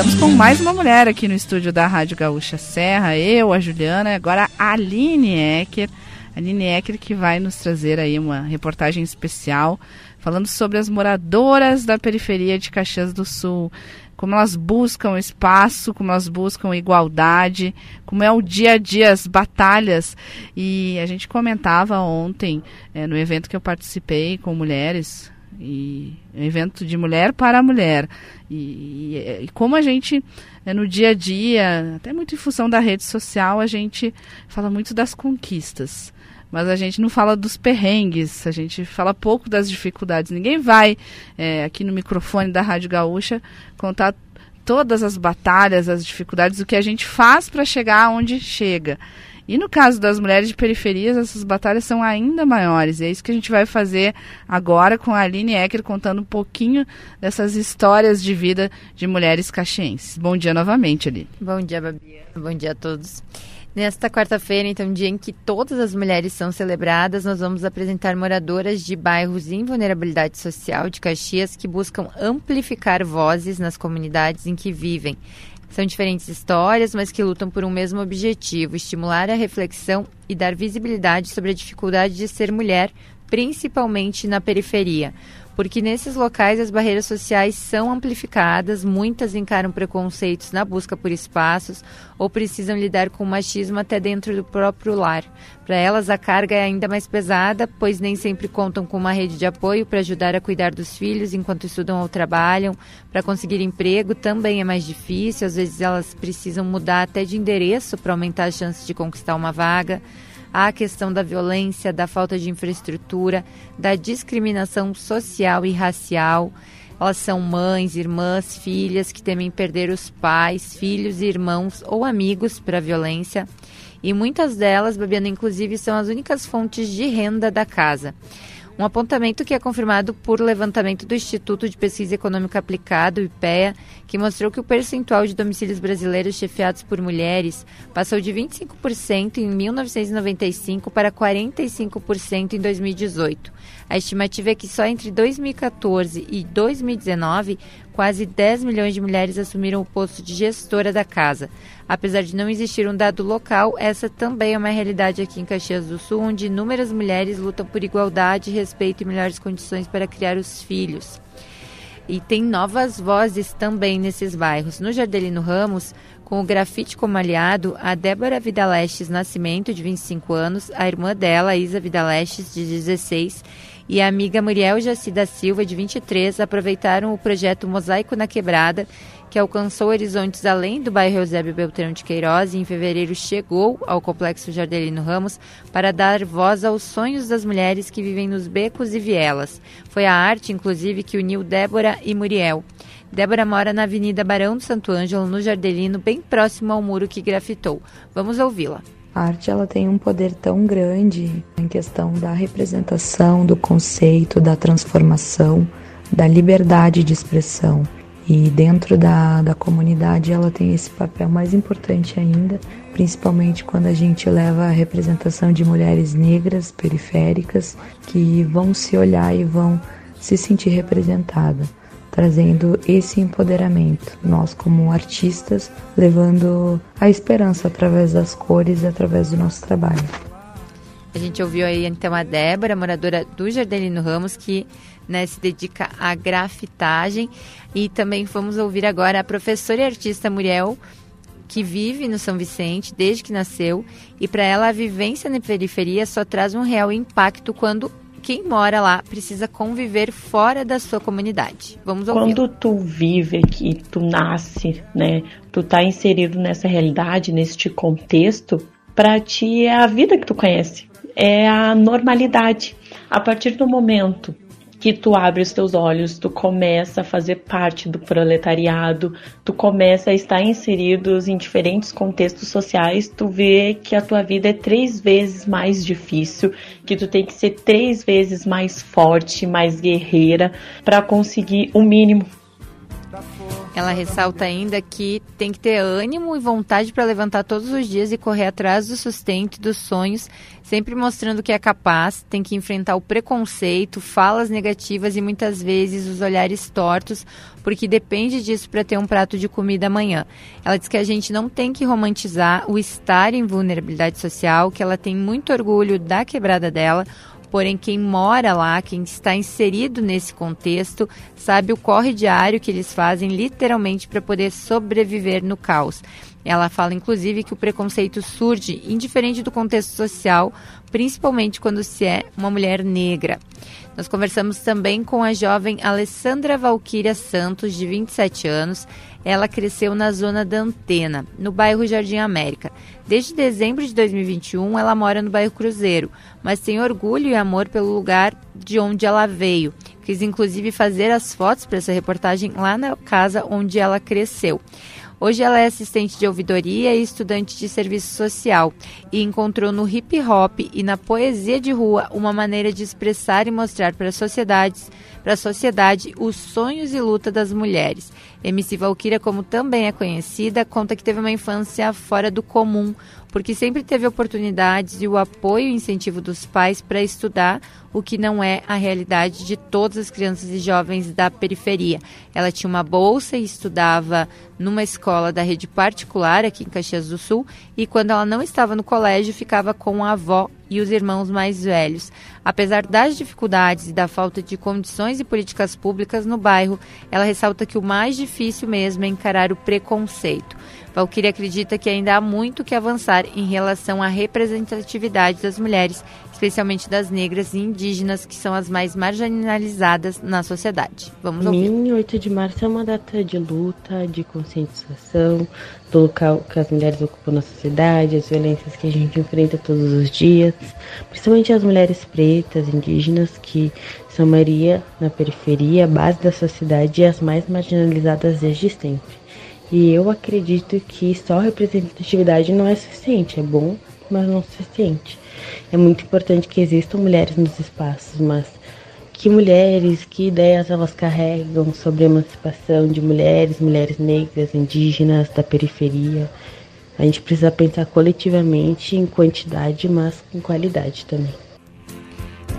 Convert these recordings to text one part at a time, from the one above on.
Estamos com mais uma mulher aqui no estúdio da Rádio Gaúcha Serra, eu, a Juliana, agora a Aline Ecker. Aline Ecker que vai nos trazer aí uma reportagem especial falando sobre as moradoras da periferia de Caxias do Sul, como elas buscam espaço, como elas buscam igualdade, como é o dia a dia, as batalhas. E a gente comentava ontem, é, no evento que eu participei com mulheres, e um evento de mulher para mulher. E, e, e, como a gente, é, no dia a dia, até muito em função da rede social, a gente fala muito das conquistas mas a gente não fala dos perrengues, a gente fala pouco das dificuldades. Ninguém vai é, aqui no microfone da Rádio Gaúcha contar todas as batalhas, as dificuldades, o que a gente faz para chegar onde chega. E no caso das mulheres de periferias, essas batalhas são ainda maiores. E é isso que a gente vai fazer agora com a Aline Ecker contando um pouquinho dessas histórias de vida de mulheres caxienses. Bom dia novamente, Aline. Bom dia, Babi. Bom dia a todos. Nesta quarta-feira, então, dia em que todas as mulheres são celebradas, nós vamos apresentar moradoras de bairros em vulnerabilidade social de Caxias que buscam amplificar vozes nas comunidades em que vivem. São diferentes histórias, mas que lutam por um mesmo objetivo: estimular a reflexão e dar visibilidade sobre a dificuldade de ser mulher, principalmente na periferia porque nesses locais as barreiras sociais são amplificadas, muitas encaram preconceitos na busca por espaços ou precisam lidar com machismo até dentro do próprio lar. Para elas, a carga é ainda mais pesada, pois nem sempre contam com uma rede de apoio para ajudar a cuidar dos filhos enquanto estudam ou trabalham. Para conseguir emprego também é mais difícil, às vezes elas precisam mudar até de endereço para aumentar as chances de conquistar uma vaga. A questão da violência, da falta de infraestrutura, da discriminação social e racial. Elas são mães, irmãs, filhas que temem perder os pais, filhos, irmãos ou amigos para a violência. E muitas delas, Babiana, inclusive, são as únicas fontes de renda da casa. Um apontamento que é confirmado por levantamento do Instituto de Pesquisa Econômica Aplicada, o IPEA, que mostrou que o percentual de domicílios brasileiros chefiados por mulheres passou de 25% em 1995 para 45% em 2018. A estimativa é que só entre 2014 e 2019, quase 10 milhões de mulheres assumiram o posto de gestora da casa. Apesar de não existir um dado local, essa também é uma realidade aqui em Caxias do Sul, onde inúmeras mulheres lutam por igualdade, respeito e melhores condições para criar os filhos. E tem novas vozes também nesses bairros. No Jardelino Ramos, com o grafite como aliado, a Débora Vidalestes Nascimento, de 25 anos, a irmã dela, Isa Vidalestes, de 16, e a amiga Muriel Jaci da Silva, de 23, aproveitaram o projeto Mosaico na Quebrada, que alcançou horizontes além do bairro Eusébio Beltrão de Queiroz e em fevereiro chegou ao Complexo Jardelino Ramos para dar voz aos sonhos das mulheres que vivem nos becos e vielas. Foi a arte, inclusive, que uniu Débora e Muriel. Débora mora na Avenida Barão do Santo Ângelo, no Jardelino, bem próximo ao muro que grafitou. Vamos ouvi-la. A arte ela tem um poder tão grande em questão da representação, do conceito, da transformação, da liberdade de expressão. E dentro da, da comunidade ela tem esse papel mais importante ainda, principalmente quando a gente leva a representação de mulheres negras periféricas que vão se olhar e vão se sentir representadas, trazendo esse empoderamento. Nós, como artistas, levando a esperança através das cores e através do nosso trabalho. A gente ouviu aí então a Débora, moradora do Jardelino Ramos, que né, se dedica à grafitagem. E também vamos ouvir agora a professora e artista Muriel, que vive no São Vicente desde que nasceu. E para ela, a vivência na periferia só traz um real impacto quando quem mora lá precisa conviver fora da sua comunidade. Vamos ouvir. Quando tu vive aqui, tu nasce, né? Tu tá inserido nessa realidade, neste contexto, para ti é a vida que tu conhece, é a normalidade. A partir do momento que tu abre os teus olhos, tu começa a fazer parte do proletariado, tu começa a estar inseridos em diferentes contextos sociais, tu vê que a tua vida é três vezes mais difícil, que tu tem que ser três vezes mais forte, mais guerreira para conseguir o mínimo Ela ressalta ainda que tem que ter ânimo e vontade para levantar todos os dias e correr atrás do sustento e dos sonhos, sempre mostrando que é capaz, tem que enfrentar o preconceito, falas negativas e muitas vezes os olhares tortos, porque depende disso para ter um prato de comida amanhã. Ela diz que a gente não tem que romantizar o estar em vulnerabilidade social, que ela tem muito orgulho da quebrada dela, Porém, quem mora lá, quem está inserido nesse contexto, sabe o corre diário que eles fazem literalmente para poder sobreviver no caos. Ela fala, inclusive, que o preconceito surge indiferente do contexto social, principalmente quando se é uma mulher negra. Nós conversamos também com a jovem Alessandra Valquíria Santos, de 27 anos. Ela cresceu na zona da Antena, no bairro Jardim América. Desde dezembro de 2021, ela mora no bairro Cruzeiro, mas tem orgulho e amor pelo lugar de onde ela veio. Quis inclusive fazer as fotos para essa reportagem lá na casa onde ela cresceu. Hoje ela é assistente de ouvidoria e estudante de serviço social e encontrou no hip hop e na poesia de rua uma maneira de expressar e mostrar para a sociedade, para a sociedade os sonhos e luta das mulheres. MC Valkyria, como também é conhecida, conta que teve uma infância fora do comum, porque sempre teve oportunidades e o apoio e incentivo dos pais para estudar, o que não é a realidade de todas as crianças e jovens da periferia. Ela tinha uma bolsa e estudava numa escola da rede particular aqui em Caxias do Sul, e quando ela não estava no colégio, ficava com a avó e os irmãos mais velhos. Apesar das dificuldades e da falta de condições e políticas públicas no bairro, ela ressalta que o mais difícil mesmo é encarar o preconceito. Valkyrie acredita que ainda há muito que avançar em relação à representatividade das mulheres, especialmente das negras e indígenas, que são as mais marginalizadas na sociedade. Vamos ouvir. Mim, 8 de março é uma data de luta, de conscientização do local que as mulheres ocupam na sociedade, as violências que a gente enfrenta todos os dias, principalmente as mulheres pretas, indígenas, que são maioria na periferia, a base da sociedade e as mais marginalizadas desde sempre. E eu acredito que só representatividade não é suficiente, é bom, mas não é suficiente. É muito importante que existam mulheres nos espaços, mas que mulheres, que ideias elas carregam sobre a emancipação de mulheres, mulheres negras, indígenas, da periferia. A gente precisa pensar coletivamente em quantidade, mas com qualidade também.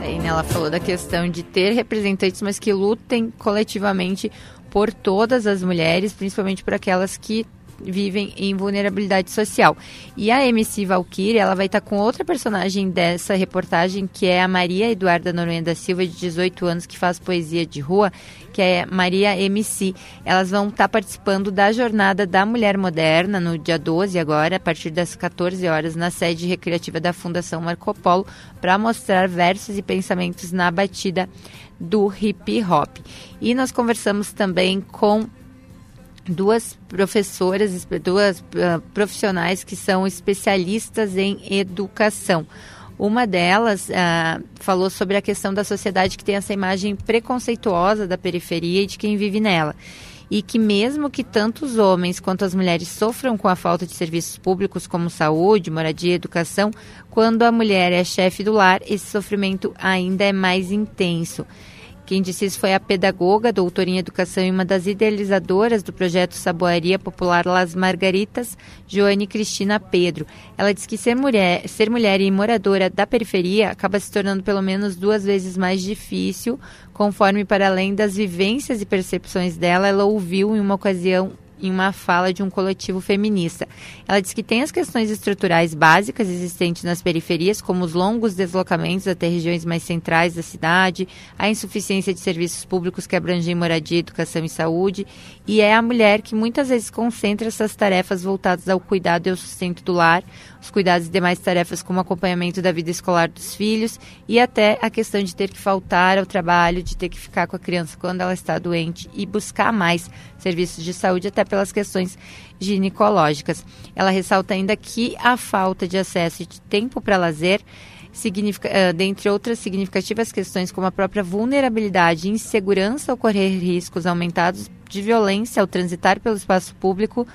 Aí, né, ela falou da questão de ter representantes, mas que lutem coletivamente por todas as mulheres, principalmente por aquelas que vivem em vulnerabilidade social. E a MC Valkyrie, ela vai estar com outra personagem dessa reportagem, que é a Maria Eduarda Noronha da Silva, de 18 anos, que faz poesia de rua, que é Maria MC. Elas vão estar participando da Jornada da Mulher Moderna, no dia 12 agora, a partir das 14 horas, na sede recreativa da Fundação Marco Polo, para mostrar versos e pensamentos na batida do hip hop. E nós conversamos também com duas professoras, duas uh, profissionais que são especialistas em educação. Uma delas uh, falou sobre a questão da sociedade que tem essa imagem preconceituosa da periferia e de quem vive nela. E que, mesmo que tanto os homens quanto as mulheres sofram com a falta de serviços públicos como saúde, moradia educação, quando a mulher é chefe do lar, esse sofrimento ainda é mais intenso. Quem disse isso foi a pedagoga, doutora em educação e uma das idealizadoras do projeto Saboaria Popular Las Margaritas, Joane Cristina Pedro. Ela diz que ser mulher, ser mulher e moradora da periferia acaba se tornando pelo menos duas vezes mais difícil, conforme para além das vivências e percepções dela, ela ouviu em uma ocasião em uma fala de um coletivo feminista. Ela diz que tem as questões estruturais básicas existentes nas periferias, como os longos deslocamentos até regiões mais centrais da cidade, a insuficiência de serviços públicos que abrangem moradia, educação e saúde, e é a mulher que muitas vezes concentra essas tarefas voltadas ao cuidado e ao sustento do lar, os cuidados e demais tarefas como acompanhamento da vida escolar dos filhos e até a questão de ter que faltar ao trabalho, de ter que ficar com a criança quando ela está doente e buscar mais serviços de saúde, até pelas questões ginecológicas. Ela ressalta ainda que a falta de acesso de tempo para lazer significa, uh, dentre outras significativas questões como a própria vulnerabilidade e insegurança ao correr riscos aumentados de violência ao transitar pelo espaço público,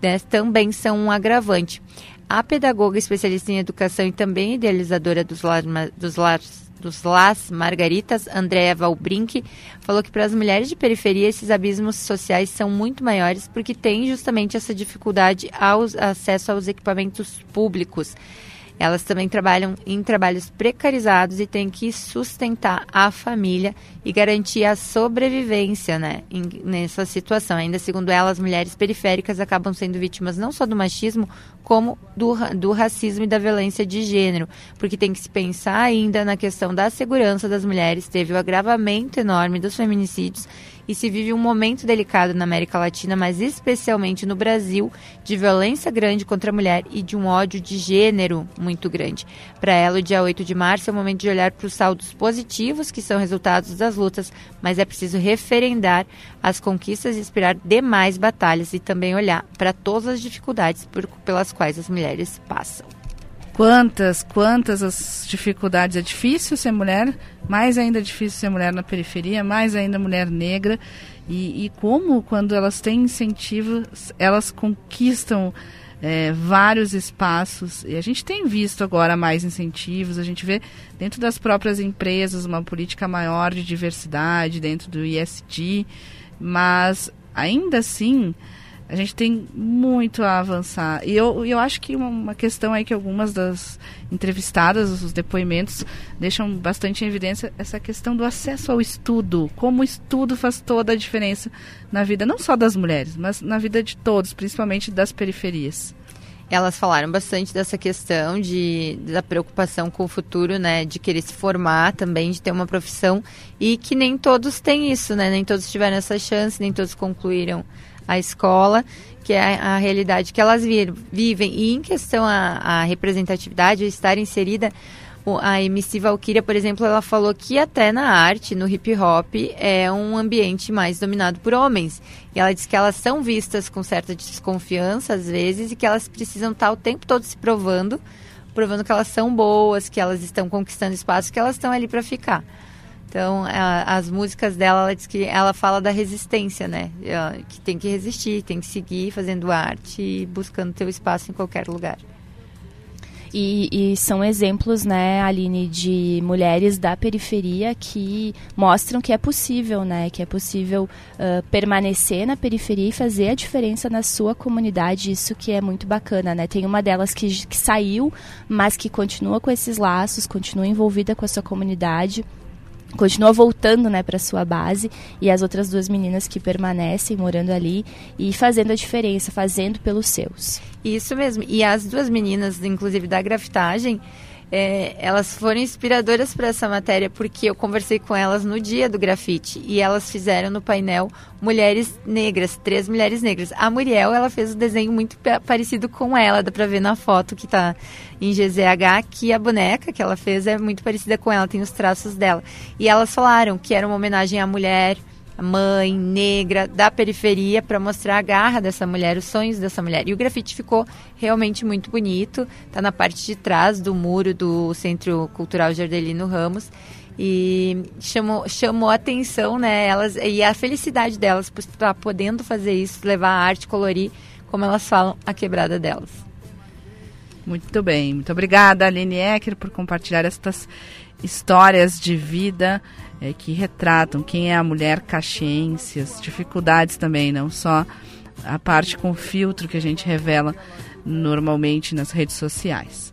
né, também são um agravante. A pedagoga especialista em educação e também idealizadora dos, lar, dos lares dos Las Margaritas, Andréa Valbrink, falou que para as mulheres de periferia esses abismos sociais são muito maiores porque tem justamente essa dificuldade ao acesso aos equipamentos públicos. Elas também trabalham em trabalhos precarizados e têm que sustentar a família e garantir a sobrevivência né, em, nessa situação. Ainda segundo ela, as mulheres periféricas acabam sendo vítimas não só do machismo, como do, do racismo e da violência de gênero, porque tem que se pensar ainda na questão da segurança das mulheres. Teve o agravamento enorme dos feminicídios e se vive um momento delicado na América Latina, mas especialmente no Brasil, de violência grande contra a mulher e de um ódio de gênero muito grande. Para ela, o dia 8 de março é o momento de olhar para os saldos positivos que são resultados das lutas, mas é preciso referendar as conquistas e esperar demais batalhas e também olhar para todas as dificuldades por, pelas quais as mulheres passam quantas, quantas as dificuldades. É difícil ser mulher, mais ainda é difícil ser mulher na periferia, mais ainda mulher negra. E, e como, quando elas têm incentivos, elas conquistam é, vários espaços. E a gente tem visto agora mais incentivos, a gente vê dentro das próprias empresas uma política maior de diversidade, dentro do ISD, mas ainda assim a gente tem muito a avançar. E eu, eu acho que uma, questão aí que algumas das entrevistadas, os depoimentos, deixam bastante em evidência essa questão do acesso ao estudo. Como o estudo faz toda a diferença na vida, não só das mulheres, mas na vida de todos, principalmente das periferias. Elas falaram bastante dessa questão de, da preocupação com o futuro, né? De querer se formar também, de ter uma profissão. E que nem todos têm isso, né? Nem todos tiveram essa chance, nem todos concluíram a escola, que é a, realidade que elas vivem. E em questão a, a representatividade, estar inserida, a MC Valkyria, por exemplo, ela falou que até na arte, no hip hop, é um ambiente mais dominado por homens. E ela diz que elas são vistas com certa desconfiança, às vezes, e que elas precisam estar o tempo todo se provando, provando que elas são boas, que elas estão conquistando espaço, que elas estão ali para ficar. Então, as músicas dela, ela diz que ela fala da resistência, né? Que tem que resistir, tem que seguir fazendo arte e buscando teu espaço em qualquer lugar. E, e, são exemplos, né, Aline, de mulheres da periferia que mostram que é possível, né, que é possível uh, permanecer na periferia e fazer a diferença na sua comunidade. Isso que é muito bacana, né? Tem uma delas que, que saiu, mas que continua com esses laços, continua envolvida com a sua comunidade continua voltando né, para sua base e as outras duas meninas que permanecem morando ali e fazendo a diferença, fazendo pelos seus. Isso mesmo. E as duas meninas, inclusive da grafitagem, é, elas foram inspiradoras para essa matéria porque eu conversei com elas no dia do grafite e elas fizeram no painel mulheres negras, três mulheres negras. A Muriel, ela fez um desenho muito parecido com ela, dá para ver na foto que está em GZH, que a boneca que ela fez é muito parecida com ela, tem os traços dela. E elas falaram que era uma homenagem à mulher, mãe negra da periferia para mostrar a garra dessa mulher, os sonhos dessa mulher. E o grafite ficou realmente muito bonito. Tá na parte de trás do muro do Centro Cultural Jardelino Ramos e chamou, chamou a atenção, né? Elas e a felicidade delas por estar podendo fazer isso, levar a arte, colorir, como elas falam, a quebrada delas. Muito bem, muito obrigada, Aline Ecker, por compartilhar estas histórias de vida é, que retratam quem é a mulher caxiense, as dificuldades também, não só a parte com filtro que a gente revela normalmente nas redes sociais.